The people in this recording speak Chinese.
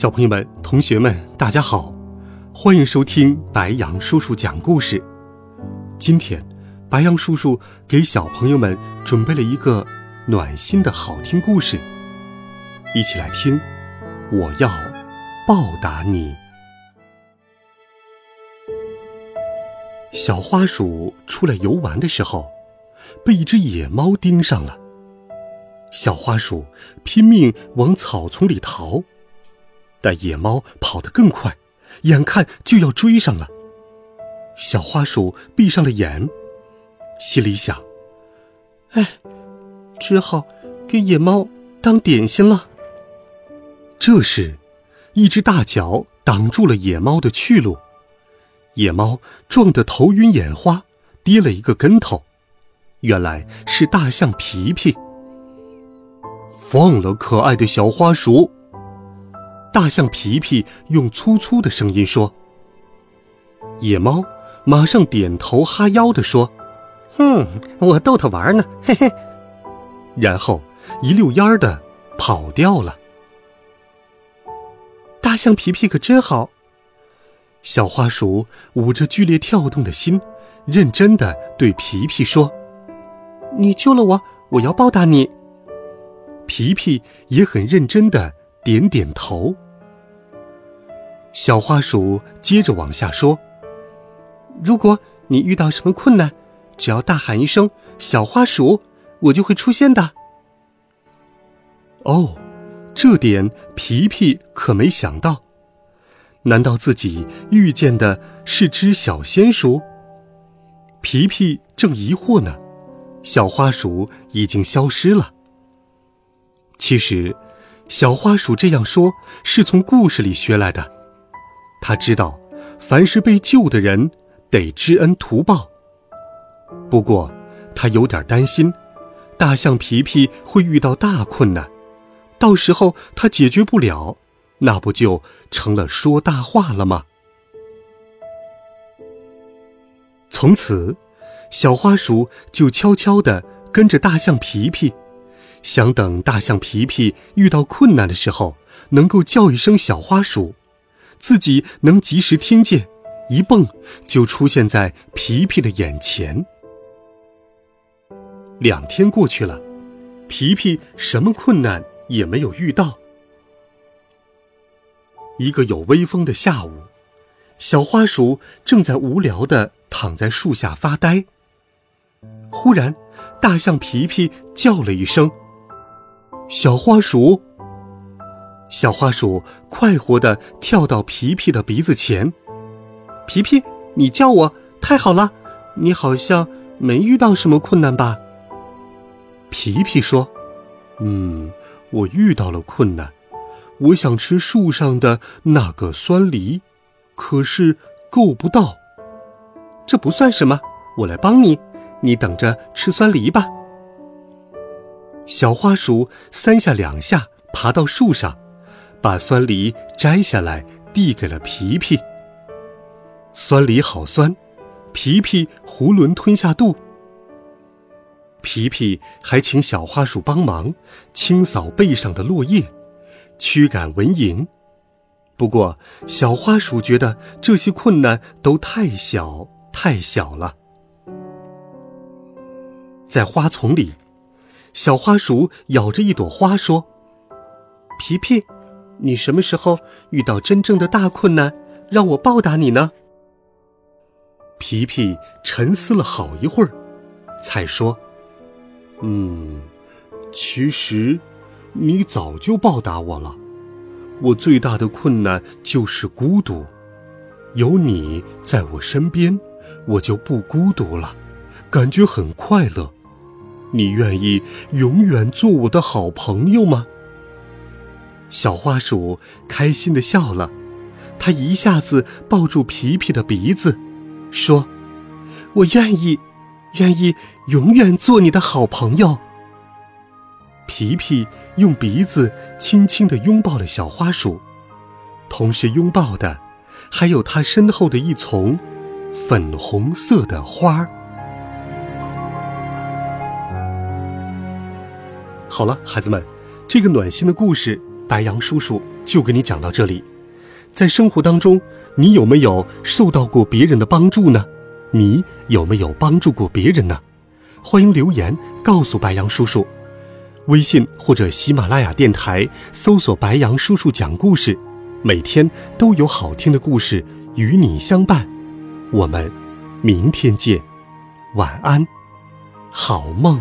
小朋友们、同学们，大家好，欢迎收听白杨叔叔讲故事。今天，白杨叔叔给小朋友们准备了一个暖心的好听故事，一起来听。我要报答你。小花鼠出来游玩的时候，被一只野猫盯上了。小花鼠拼命往草丛里逃。但野猫跑得更快，眼看就要追上了。小花鼠闭上了眼，心里想：“哎，只好给野猫当点心了。”这时，一只大脚挡住了野猫的去路，野猫撞得头晕眼花，跌了一个跟头。原来是大象皮皮。放了可爱的小花鼠。大象皮皮用粗粗的声音说：“野猫马上点头哈腰的说：‘哼，我逗它玩呢，嘿嘿。’然后一溜烟儿的跑掉了。大象皮皮可真好。小花鼠捂着剧烈跳动的心，认真的对皮皮说：‘你救了我，我要报答你。’皮皮也很认真的。”点点头。小花鼠接着往下说：“如果你遇到什么困难，只要大喊一声‘小花鼠’，我就会出现的。”哦，这点皮皮可没想到。难道自己遇见的是只小仙鼠？皮皮正疑惑呢，小花鼠已经消失了。其实。小花鼠这样说，是从故事里学来的。他知道，凡是被救的人，得知恩图报。不过，他有点担心，大象皮皮会遇到大困难，到时候他解决不了，那不就成了说大话了吗？从此，小花鼠就悄悄地跟着大象皮皮。想等大象皮皮遇到困难的时候，能够叫一声“小花鼠”，自己能及时听见，一蹦就出现在皮皮的眼前。两天过去了，皮皮什么困难也没有遇到。一个有微风的下午，小花鼠正在无聊的躺在树下发呆。忽然，大象皮皮叫了一声。小花鼠，小花鼠快活的跳到皮皮的鼻子前。皮皮，你叫我太好了，你好像没遇到什么困难吧？皮皮说：“嗯，我遇到了困难，我想吃树上的那个酸梨，可是够不到。这不算什么，我来帮你，你等着吃酸梨吧。”小花鼠三下两下爬到树上，把酸梨摘下来递给了皮皮。酸梨好酸，皮皮囫囵吞下肚。皮皮还请小花鼠帮忙清扫背上的落叶，驱赶蚊蝇。不过小花鼠觉得这些困难都太小太小了。在花丛里。小花鼠咬着一朵花说：“皮皮，你什么时候遇到真正的大困难，让我报答你呢？”皮皮沉思了好一会儿，才说：“嗯，其实，你早就报答我了。我最大的困难就是孤独，有你在我身边，我就不孤独了，感觉很快乐。”你愿意永远做我的好朋友吗？小花鼠开心的笑了，它一下子抱住皮皮的鼻子，说：“我愿意，愿意永远做你的好朋友。”皮皮用鼻子轻轻地拥抱了小花鼠，同时拥抱的还有它身后的一丛粉红色的花儿。好了，孩子们，这个暖心的故事，白羊叔叔就给你讲到这里。在生活当中，你有没有受到过别人的帮助呢？你有没有帮助过别人呢？欢迎留言告诉白羊叔叔。微信或者喜马拉雅电台搜索“白羊叔叔讲故事”，每天都有好听的故事与你相伴。我们明天见，晚安，好梦。